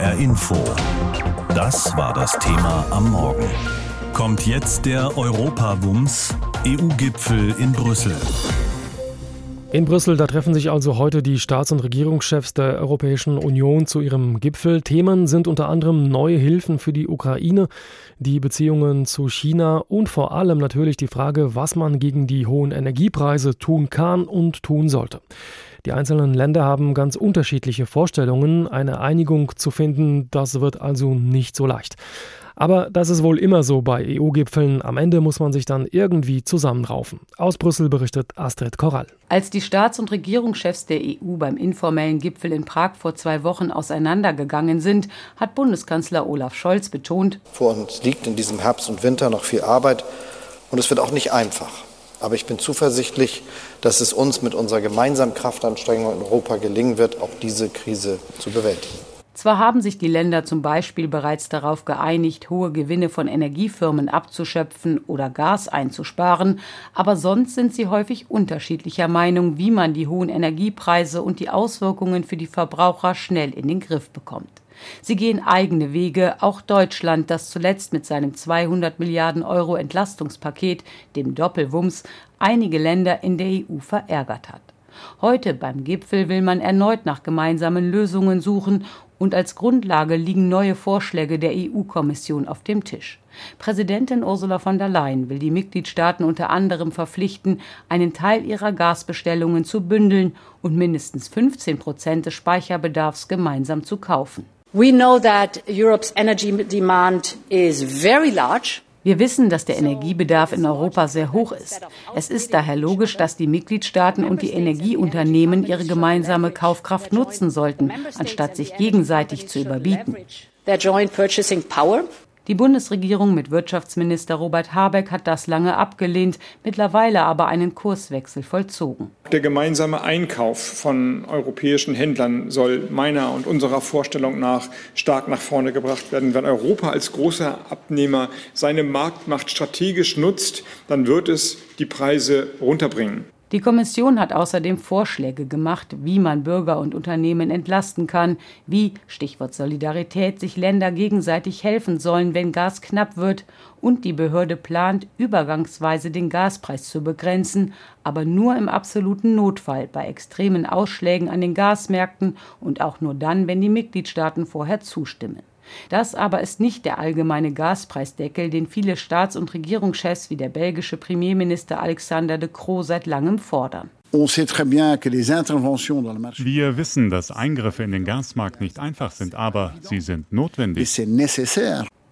HR Info. Das war das Thema am Morgen. Kommt jetzt der Europawums, EU-Gipfel in Brüssel. In Brüssel, da treffen sich also heute die Staats- und Regierungschefs der Europäischen Union zu ihrem Gipfel. Themen sind unter anderem neue Hilfen für die Ukraine, die Beziehungen zu China und vor allem natürlich die Frage, was man gegen die hohen Energiepreise tun kann und tun sollte. Die einzelnen Länder haben ganz unterschiedliche Vorstellungen. Eine Einigung zu finden, das wird also nicht so leicht. Aber das ist wohl immer so bei EU-Gipfeln. Am Ende muss man sich dann irgendwie zusammenraufen. Aus Brüssel berichtet Astrid Korall. Als die Staats- und Regierungschefs der EU beim informellen Gipfel in Prag vor zwei Wochen auseinandergegangen sind, hat Bundeskanzler Olaf Scholz betont, vor uns liegt in diesem Herbst und Winter noch viel Arbeit und es wird auch nicht einfach. Aber ich bin zuversichtlich, dass es uns mit unserer gemeinsamen Kraftanstrengung in Europa gelingen wird, auch diese Krise zu bewältigen. Zwar haben sich die Länder zum Beispiel bereits darauf geeinigt, hohe Gewinne von Energiefirmen abzuschöpfen oder Gas einzusparen, aber sonst sind sie häufig unterschiedlicher Meinung, wie man die hohen Energiepreise und die Auswirkungen für die Verbraucher schnell in den Griff bekommt. Sie gehen eigene Wege, auch Deutschland, das zuletzt mit seinem 200 Milliarden Euro Entlastungspaket, dem Doppelwumms, einige Länder in der EU verärgert hat. Heute beim Gipfel will man erneut nach gemeinsamen Lösungen suchen und als Grundlage liegen neue Vorschläge der EU-Kommission auf dem Tisch. Präsidentin Ursula von der Leyen will die Mitgliedstaaten unter anderem verpflichten, einen Teil ihrer Gasbestellungen zu bündeln und mindestens 15 Prozent des Speicherbedarfs gemeinsam zu kaufen. We know that Europe's energy demand is very large. Wir wissen, dass der Energiebedarf in Europa sehr hoch ist. Es ist daher logisch, dass die Mitgliedstaaten und die Energieunternehmen ihre gemeinsame Kaufkraft nutzen sollten, anstatt sich gegenseitig zu überbieten. Die Bundesregierung mit Wirtschaftsminister Robert Habeck hat das lange abgelehnt, mittlerweile aber einen Kurswechsel vollzogen. Der gemeinsame Einkauf von europäischen Händlern soll meiner und unserer Vorstellung nach stark nach vorne gebracht werden. Wenn Europa als großer Abnehmer seine Marktmacht strategisch nutzt, dann wird es die Preise runterbringen. Die Kommission hat außerdem Vorschläge gemacht, wie man Bürger und Unternehmen entlasten kann, wie Stichwort Solidarität sich Länder gegenseitig helfen sollen, wenn Gas knapp wird, und die Behörde plant, übergangsweise den Gaspreis zu begrenzen, aber nur im absoluten Notfall bei extremen Ausschlägen an den Gasmärkten und auch nur dann, wenn die Mitgliedstaaten vorher zustimmen. Das aber ist nicht der allgemeine Gaspreisdeckel, den viele Staats- und Regierungschefs wie der belgische Premierminister Alexander de Croo seit langem fordern. Wir wissen, dass Eingriffe in den Gasmarkt nicht einfach sind, aber sie sind notwendig.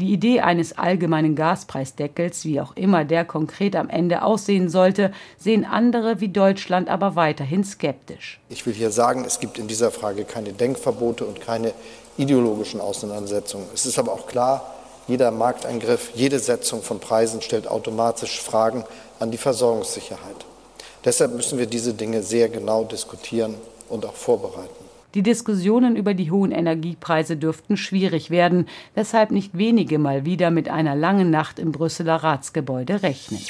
Die Idee eines allgemeinen Gaspreisdeckels, wie auch immer der konkret am Ende aussehen sollte, sehen andere wie Deutschland aber weiterhin skeptisch. Ich will hier sagen, es gibt in dieser Frage keine Denkverbote und keine ideologischen Auseinandersetzungen. Es ist aber auch klar, jeder Markteingriff, jede Setzung von Preisen stellt automatisch Fragen an die Versorgungssicherheit. Deshalb müssen wir diese Dinge sehr genau diskutieren und auch vorbereiten. Die Diskussionen über die hohen Energiepreise dürften schwierig werden, weshalb nicht wenige mal wieder mit einer langen Nacht im Brüsseler Ratsgebäude rechnen.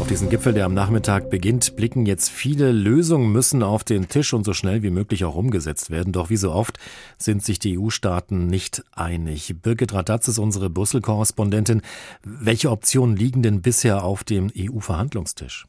Auf diesen Gipfel, der am Nachmittag beginnt, blicken jetzt viele Lösungen müssen auf den Tisch und so schnell wie möglich auch umgesetzt werden. Doch wie so oft sind sich die EU-Staaten nicht einig. Birgit Radatz ist unsere Brüssel-Korrespondentin. Welche Optionen liegen denn bisher auf dem EU-Verhandlungstisch?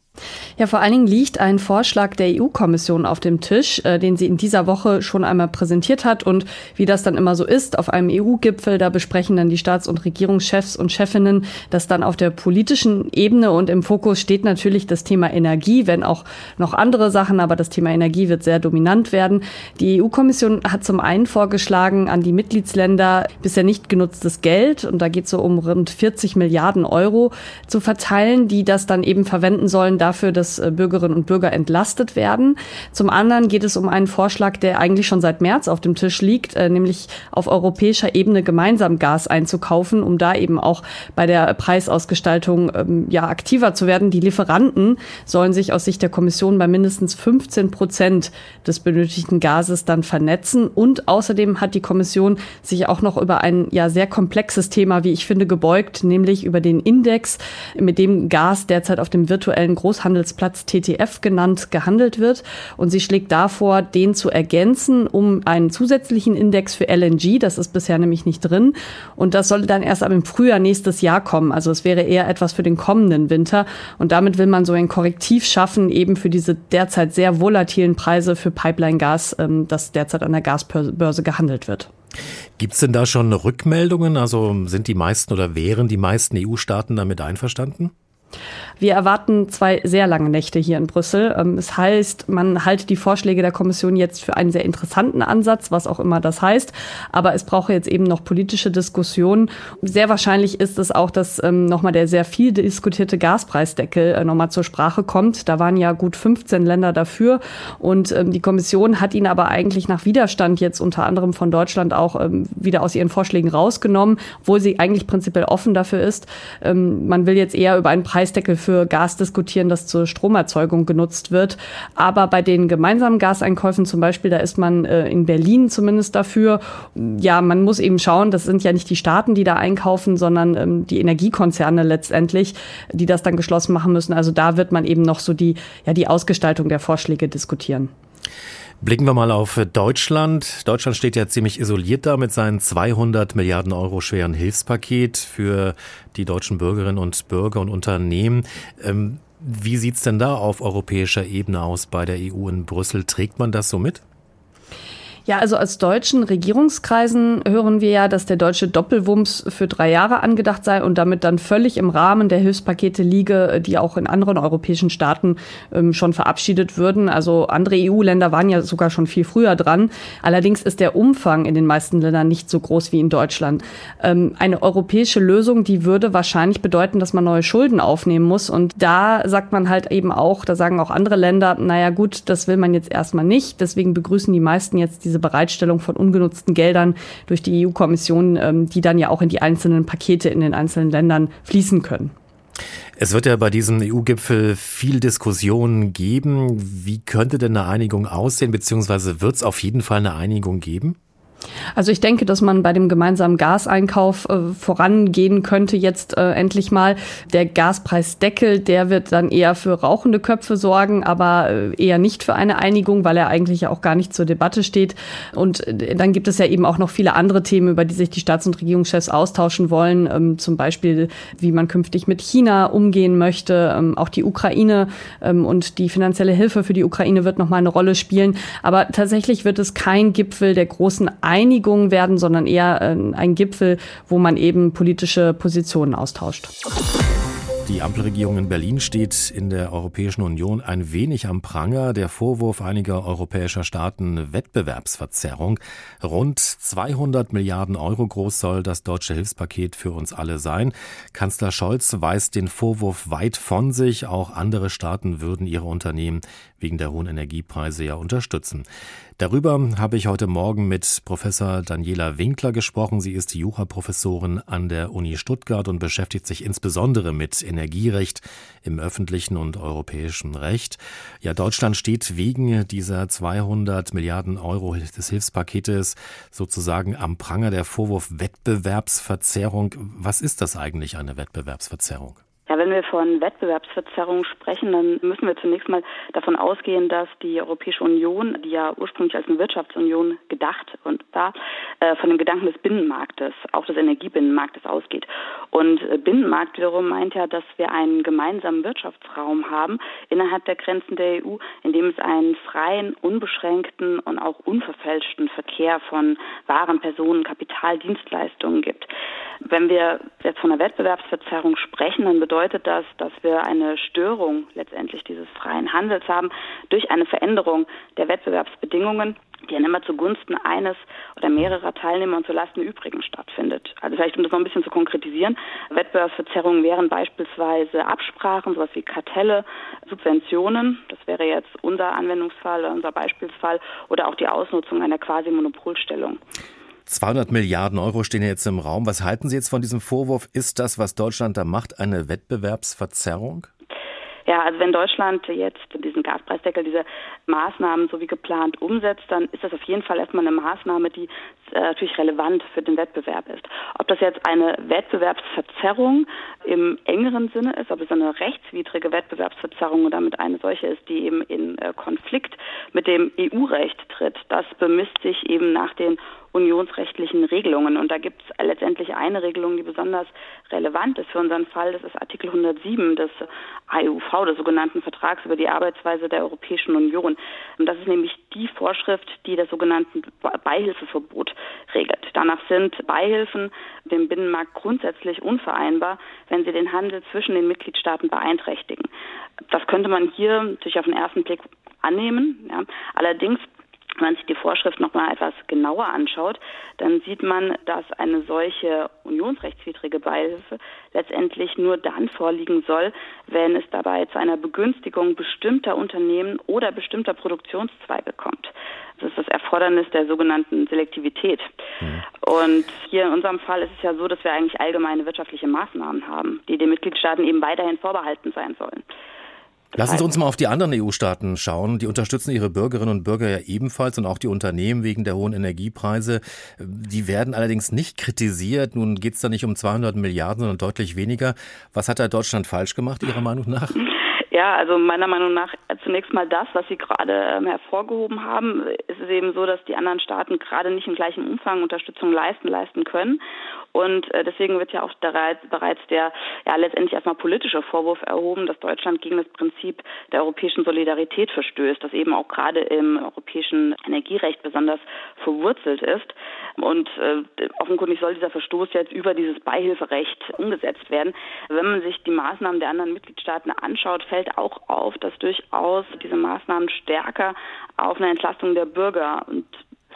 Ja, vor allen Dingen liegt ein Vorschlag der EU-Kommission auf dem Tisch, äh, den sie in dieser Woche schon einmal präsentiert hat. Und wie das dann immer so ist, auf einem EU-Gipfel, da besprechen dann die Staats- und Regierungschefs und Chefinnen das dann auf der politischen Ebene. Und im Fokus steht natürlich das Thema Energie, wenn auch noch andere Sachen, aber das Thema Energie wird sehr dominant werden. Die EU-Kommission hat zum einen vorgeschlagen, an die Mitgliedsländer bisher nicht genutztes Geld, und da geht es so um rund 40 Milliarden Euro, zu verteilen, die das dann eben verwenden sollen, dafür, dass äh, Bürgerinnen und Bürger entlastet werden. Zum anderen geht es um einen Vorschlag, der eigentlich schon seit März auf dem Tisch liegt, äh, nämlich auf europäischer Ebene gemeinsam Gas einzukaufen, um da eben auch bei der Preisausgestaltung ähm, ja aktiver zu werden. Die Lieferanten sollen sich aus Sicht der Kommission bei mindestens 15 Prozent des benötigten Gases dann vernetzen. Und außerdem hat die Kommission sich auch noch über ein ja sehr komplexes Thema, wie ich finde, gebeugt, nämlich über den Index, mit dem Gas derzeit auf dem virtuellen Grund Großhandelsplatz TTF genannt, gehandelt wird. Und sie schlägt davor, den zu ergänzen um einen zusätzlichen Index für LNG. Das ist bisher nämlich nicht drin. Und das soll dann erst ab im Frühjahr nächstes Jahr kommen. Also es wäre eher etwas für den kommenden Winter. Und damit will man so ein Korrektiv schaffen, eben für diese derzeit sehr volatilen Preise für Pipeline-Gas, ähm, das derzeit an der Gasbörse gehandelt wird. Gibt es denn da schon Rückmeldungen? Also sind die meisten oder wären die meisten EU-Staaten damit einverstanden? Wir erwarten zwei sehr lange Nächte hier in Brüssel. Ähm, es heißt, man halte die Vorschläge der Kommission jetzt für einen sehr interessanten Ansatz, was auch immer das heißt. Aber es brauche jetzt eben noch politische Diskussionen. Sehr wahrscheinlich ist es auch, dass ähm, nochmal der sehr viel diskutierte Gaspreisdeckel äh, nochmal zur Sprache kommt. Da waren ja gut 15 Länder dafür. Und ähm, die Kommission hat ihn aber eigentlich nach Widerstand jetzt unter anderem von Deutschland auch wieder aus ihren Vorschlägen rausgenommen, obwohl sie eigentlich prinzipiell offen dafür ist. man will jetzt eher über einen Preisdeckel für für Gas diskutieren, das zur Stromerzeugung genutzt wird. Aber bei den gemeinsamen Gaseinkäufen zum Beispiel, da ist man äh, in Berlin zumindest dafür. Ja, man muss eben schauen, das sind ja nicht die Staaten, die da einkaufen, sondern ähm, die Energiekonzerne letztendlich, die das dann geschlossen machen müssen. Also da wird man eben noch so die, ja, die Ausgestaltung der Vorschläge diskutieren. Blicken wir mal auf Deutschland. Deutschland steht ja ziemlich isoliert da mit seinem 200 Milliarden Euro schweren Hilfspaket für die deutschen Bürgerinnen und Bürger und Unternehmen. Ähm, wie sieht's denn da auf europäischer Ebene aus bei der EU in Brüssel? Trägt man das so mit? Ja, also aus deutschen Regierungskreisen hören wir ja, dass der deutsche Doppelwumms für drei Jahre angedacht sei und damit dann völlig im Rahmen der Hilfspakete liege, die auch in anderen europäischen Staaten ähm, schon verabschiedet würden. Also andere EU-Länder waren ja sogar schon viel früher dran. Allerdings ist der Umfang in den meisten Ländern nicht so groß wie in Deutschland. Ähm, eine europäische Lösung, die würde wahrscheinlich bedeuten, dass man neue Schulden aufnehmen muss. Und da sagt man halt eben auch, da sagen auch andere Länder, naja gut, das will man jetzt erstmal nicht. Deswegen begrüßen die meisten jetzt diese Bereitstellung von ungenutzten Geldern durch die EU-Kommission, ähm, die dann ja auch in die einzelnen Pakete in den einzelnen Ländern fließen können. Es wird ja bei diesem EU-Gipfel viel Diskussion geben. Wie könnte denn eine Einigung aussehen, beziehungsweise wird es auf jeden Fall eine Einigung geben? Also ich denke, dass man bei dem gemeinsamen Gaseinkauf äh, vorangehen könnte jetzt äh, endlich mal. Der Gaspreisdeckel, der wird dann eher für rauchende Köpfe sorgen, aber äh, eher nicht für eine Einigung, weil er eigentlich ja auch gar nicht zur Debatte steht. Und äh, dann gibt es ja eben auch noch viele andere Themen, über die sich die Staats- und Regierungschefs austauschen wollen. Ähm, zum Beispiel, wie man künftig mit China umgehen möchte. Ähm, auch die Ukraine ähm, und die finanzielle Hilfe für die Ukraine wird nochmal eine Rolle spielen. Aber tatsächlich wird es kein Gipfel der großen werden, sondern eher äh, ein Gipfel, wo man eben politische Positionen austauscht. Die Ampelregierung in Berlin steht in der Europäischen Union ein wenig am Pranger. Der Vorwurf einiger europäischer Staaten Wettbewerbsverzerrung. Rund 200 Milliarden Euro groß soll das deutsche Hilfspaket für uns alle sein. Kanzler Scholz weist den Vorwurf weit von sich. Auch andere Staaten würden ihre Unternehmen wegen der hohen Energiepreise ja unterstützen. Darüber habe ich heute Morgen mit Professor Daniela Winkler gesprochen. Sie ist Juraprofessorin an der Uni Stuttgart und beschäftigt sich insbesondere mit Energierecht im öffentlichen und europäischen Recht. Ja, Deutschland steht wegen dieser 200 Milliarden Euro des Hilfspaketes sozusagen am Pranger der Vorwurf Wettbewerbsverzerrung. Was ist das eigentlich, eine Wettbewerbsverzerrung? Wenn wir von Wettbewerbsverzerrung sprechen, dann müssen wir zunächst mal davon ausgehen, dass die Europäische Union, die ja ursprünglich als eine Wirtschaftsunion gedacht und da äh, von dem Gedanken des Binnenmarktes, auch des Energiebinnenmarktes ausgeht. Und äh, Binnenmarkt wiederum meint ja, dass wir einen gemeinsamen Wirtschaftsraum haben innerhalb der Grenzen der EU, in dem es einen freien, unbeschränkten und auch unverfälschten Verkehr von Waren, Personen, Kapital, Dienstleistungen gibt. Wenn wir jetzt von einer Wettbewerbsverzerrung sprechen, dann bedeutet bedeutet das, dass wir eine Störung letztendlich dieses freien Handels haben durch eine Veränderung der Wettbewerbsbedingungen, die dann immer zugunsten eines oder mehrerer Teilnehmer und zulasten übrigen stattfindet. Also vielleicht, um das noch ein bisschen zu konkretisieren, Wettbewerbsverzerrungen wären beispielsweise Absprachen, sowas wie Kartelle, Subventionen, das wäre jetzt unser Anwendungsfall, unser Beispielsfall, oder auch die Ausnutzung einer quasi Monopolstellung. 200 Milliarden Euro stehen jetzt im Raum. Was halten Sie jetzt von diesem Vorwurf? Ist das, was Deutschland da macht, eine Wettbewerbsverzerrung? Ja, also wenn Deutschland jetzt diesen Gaspreisdeckel, diese Maßnahmen so wie geplant umsetzt, dann ist das auf jeden Fall erstmal eine Maßnahme, die äh, natürlich relevant für den Wettbewerb ist. Ob das jetzt eine Wettbewerbsverzerrung im engeren Sinne ist, ob es eine rechtswidrige Wettbewerbsverzerrung oder damit eine solche ist, die eben in äh, Konflikt mit dem EU-Recht tritt, das bemisst sich eben nach den unionsrechtlichen Regelungen. Und da gibt es letztendlich eine Regelung, die besonders relevant ist für unseren Fall. Das ist Artikel 107 des AEUV, des sogenannten Vertrags über die Arbeitsweise der Europäischen Union. Und das ist nämlich die Vorschrift, die das sogenannte Beihilfeverbot regelt. Danach sind Beihilfen dem Binnenmarkt grundsätzlich unvereinbar, wenn sie den Handel zwischen den Mitgliedstaaten beeinträchtigen. Das könnte man hier natürlich auf den ersten Blick annehmen. Ja. Allerdings wenn man sich die Vorschrift noch mal etwas genauer anschaut, dann sieht man, dass eine solche unionsrechtswidrige Beihilfe letztendlich nur dann vorliegen soll, wenn es dabei zu einer Begünstigung bestimmter Unternehmen oder bestimmter Produktionszweige kommt. Das ist das Erfordernis der sogenannten Selektivität. Mhm. Und hier in unserem Fall ist es ja so, dass wir eigentlich allgemeine wirtschaftliche Maßnahmen haben, die den Mitgliedstaaten eben weiterhin vorbehalten sein sollen. Lassen Sie uns mal auf die anderen EU-Staaten schauen. Die unterstützen ihre Bürgerinnen und Bürger ja ebenfalls und auch die Unternehmen wegen der hohen Energiepreise. Die werden allerdings nicht kritisiert. Nun geht es da nicht um 200 Milliarden, sondern deutlich weniger. Was hat da Deutschland falsch gemacht, Ihrer Meinung nach? Ja, also meiner Meinung nach zunächst mal das, was Sie gerade ähm, hervorgehoben haben. Es ist eben so, dass die anderen Staaten gerade nicht im gleichen Umfang Unterstützung leisten, leisten können. Und äh, deswegen wird ja auch bereits der ja letztendlich erstmal politische Vorwurf erhoben, dass Deutschland gegen das Prinzip der europäischen Solidarität verstößt, das eben auch gerade im europäischen Energierecht besonders verwurzelt ist. Und äh, offenkundig soll dieser Verstoß jetzt über dieses Beihilferecht umgesetzt werden. Wenn man sich die Maßnahmen der anderen Mitgliedstaaten anschaut, fällt auch auf, dass durchaus diese Maßnahmen stärker auf eine Entlastung der Bürger und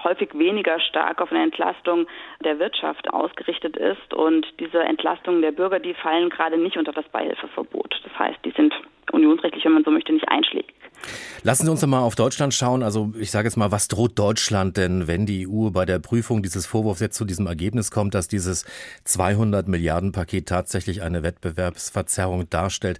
häufig weniger stark auf eine Entlastung der Wirtschaft ausgerichtet ist. Und diese Entlastungen der Bürger, die fallen gerade nicht unter das Beihilfeverbot. Das heißt, die sind unionsrechtlich, wenn man so möchte, nicht einschlägig. Lassen Sie uns mal auf Deutschland schauen. Also ich sage jetzt mal, was droht Deutschland denn, wenn die EU bei der Prüfung dieses Vorwurfs jetzt zu diesem Ergebnis kommt, dass dieses 200 Milliarden Paket tatsächlich eine Wettbewerbsverzerrung darstellt?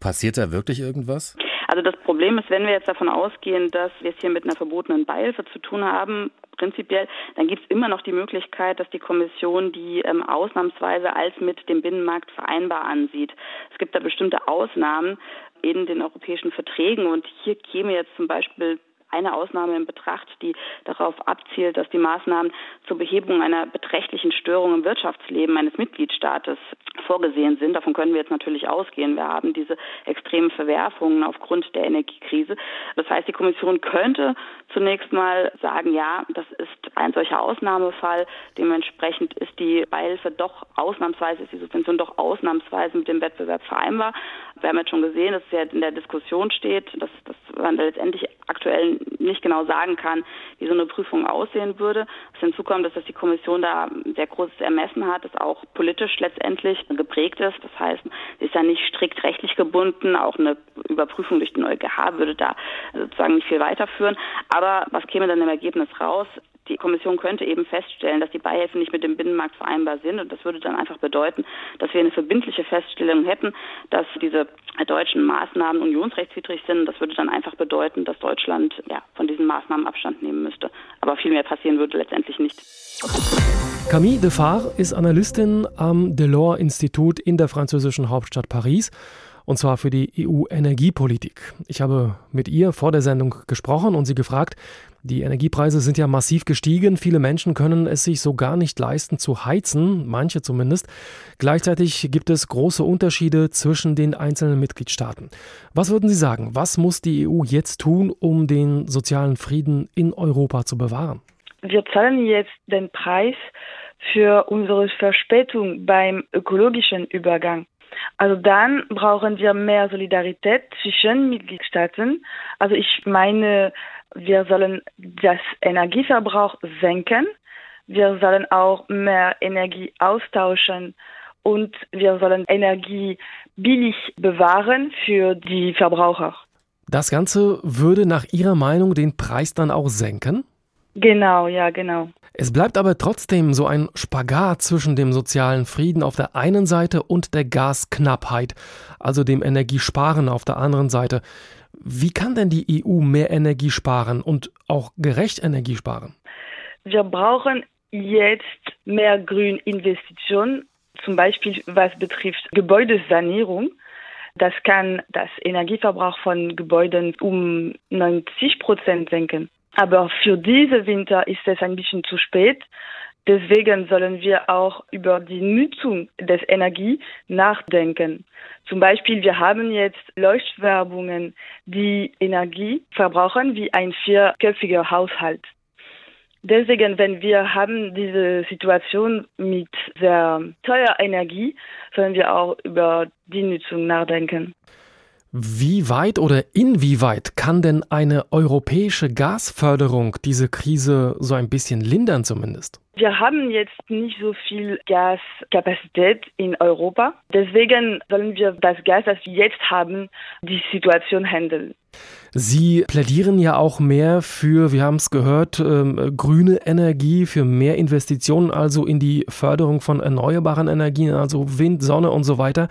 Passiert da wirklich irgendwas? Also das Problem ist, wenn wir jetzt davon ausgehen, dass wir es hier mit einer verbotenen Beihilfe zu tun haben, prinzipiell, dann gibt es immer noch die Möglichkeit, dass die Kommission die ähm, ausnahmsweise als mit dem Binnenmarkt vereinbar ansieht. Es gibt da bestimmte Ausnahmen in den europäischen Verträgen und hier käme jetzt zum Beispiel eine Ausnahme in Betracht, die darauf abzielt, dass die Maßnahmen zur Behebung einer beträchtlichen Störung im Wirtschaftsleben eines Mitgliedstaates vorgesehen sind. Davon können wir jetzt natürlich ausgehen. Wir haben diese extremen Verwerfungen aufgrund der Energiekrise. Das heißt, die Kommission könnte zunächst mal sagen, ja, das ist ein solcher Ausnahmefall. Dementsprechend ist die Beihilfe doch ausnahmsweise, ist die Subvention doch ausnahmsweise mit dem Wettbewerb vereinbar. Wir haben jetzt schon gesehen, dass es ja in der Diskussion steht, dass, man letztendlich aktuell nicht genau sagen kann, wie so eine Prüfung aussehen würde. Was hinzukommt, ist, dass die Kommission da sehr großes Ermessen hat, das auch politisch letztendlich geprägt ist. Das heißt, sie ist ja nicht strikt rechtlich gebunden. Auch eine Überprüfung durch den EuGH würde da sozusagen nicht viel weiterführen. Aber was käme dann im Ergebnis raus? Die Kommission könnte eben feststellen, dass die Beihilfen nicht mit dem Binnenmarkt vereinbar sind. Und das würde dann einfach bedeuten, dass wir eine verbindliche Feststellung hätten, dass diese deutschen Maßnahmen unionsrechtswidrig sind. Das würde dann einfach bedeuten, dass Deutschland ja, von diesen Maßnahmen Abstand nehmen müsste. Aber viel mehr passieren würde letztendlich nicht. Camille Defar ist Analystin am Delors-Institut in der französischen Hauptstadt Paris und zwar für die EU-Energiepolitik. Ich habe mit ihr vor der Sendung gesprochen und sie gefragt, die Energiepreise sind ja massiv gestiegen, viele Menschen können es sich so gar nicht leisten zu heizen, manche zumindest. Gleichzeitig gibt es große Unterschiede zwischen den einzelnen Mitgliedstaaten. Was würden Sie sagen, was muss die EU jetzt tun, um den sozialen Frieden in Europa zu bewahren? Wir zahlen jetzt den Preis für unsere Verspätung beim ökologischen Übergang. Also dann brauchen wir mehr Solidarität zwischen Mitgliedstaaten. Also ich meine, wir sollen das Energieverbrauch senken. Wir sollen auch mehr Energie austauschen und wir sollen Energie billig bewahren für die Verbraucher. Das Ganze würde nach Ihrer Meinung den Preis dann auch senken? Genau, ja, genau. Es bleibt aber trotzdem so ein Spagat zwischen dem sozialen Frieden auf der einen Seite und der Gasknappheit, also dem Energiesparen auf der anderen Seite. Wie kann denn die EU mehr Energie sparen und auch gerecht Energie sparen? Wir brauchen jetzt mehr Grüninvestitionen, zum Beispiel was betrifft Gebäudesanierung. Das kann das Energieverbrauch von Gebäuden um 90 Prozent senken. Aber für diese Winter ist es ein bisschen zu spät. Deswegen sollen wir auch über die Nutzung des Energie nachdenken. Zum Beispiel, wir haben jetzt Leuchtwerbungen, die Energie verbrauchen wie ein vierköpfiger Haushalt. Deswegen, wenn wir haben diese Situation mit sehr teurer Energie, sollen wir auch über die Nutzung nachdenken. Wie weit oder inwieweit kann denn eine europäische Gasförderung diese Krise so ein bisschen lindern zumindest? Wir haben jetzt nicht so viel Gaskapazität in Europa. Deswegen sollen wir das Gas, das wir jetzt haben, die Situation handeln. Sie plädieren ja auch mehr für, wir haben es gehört, ähm, grüne Energie, für mehr Investitionen, also in die Förderung von erneuerbaren Energien, also Wind, Sonne und so weiter.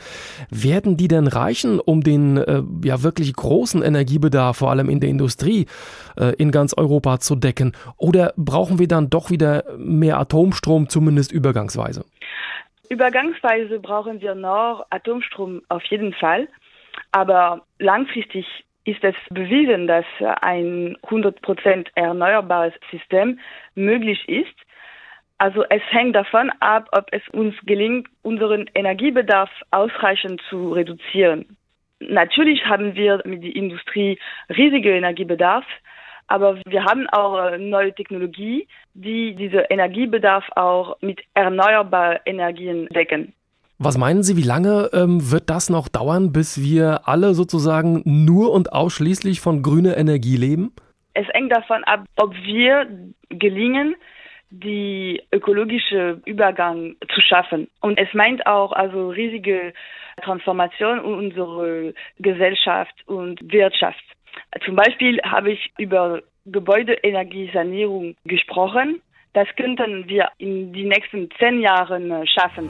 Werden die denn reichen, um den äh, ja wirklich großen Energiebedarf, vor allem in der Industrie, äh, in ganz Europa zu decken? Oder brauchen wir dann doch wieder mehr Atomstrom, zumindest übergangsweise? Übergangsweise brauchen wir noch Atomstrom auf jeden Fall. Aber langfristig ist es bewiesen, dass ein 100% erneuerbares System möglich ist. Also es hängt davon ab, ob es uns gelingt, unseren Energiebedarf ausreichend zu reduzieren. Natürlich haben wir mit der Industrie riesige Energiebedarf, aber wir haben auch neue Technologie, die diesen Energiebedarf auch mit erneuerbaren Energien decken. Was meinen Sie, wie lange ähm, wird das noch dauern, bis wir alle sozusagen nur und ausschließlich von grüner Energie leben? Es hängt davon ab, ob wir gelingen, die ökologische Übergang zu schaffen. Und es meint auch also riesige Transformation unserer Gesellschaft und Wirtschaft. Zum Beispiel habe ich über Gebäudeenergiesanierung gesprochen. Das könnten wir in den nächsten zehn Jahren schaffen.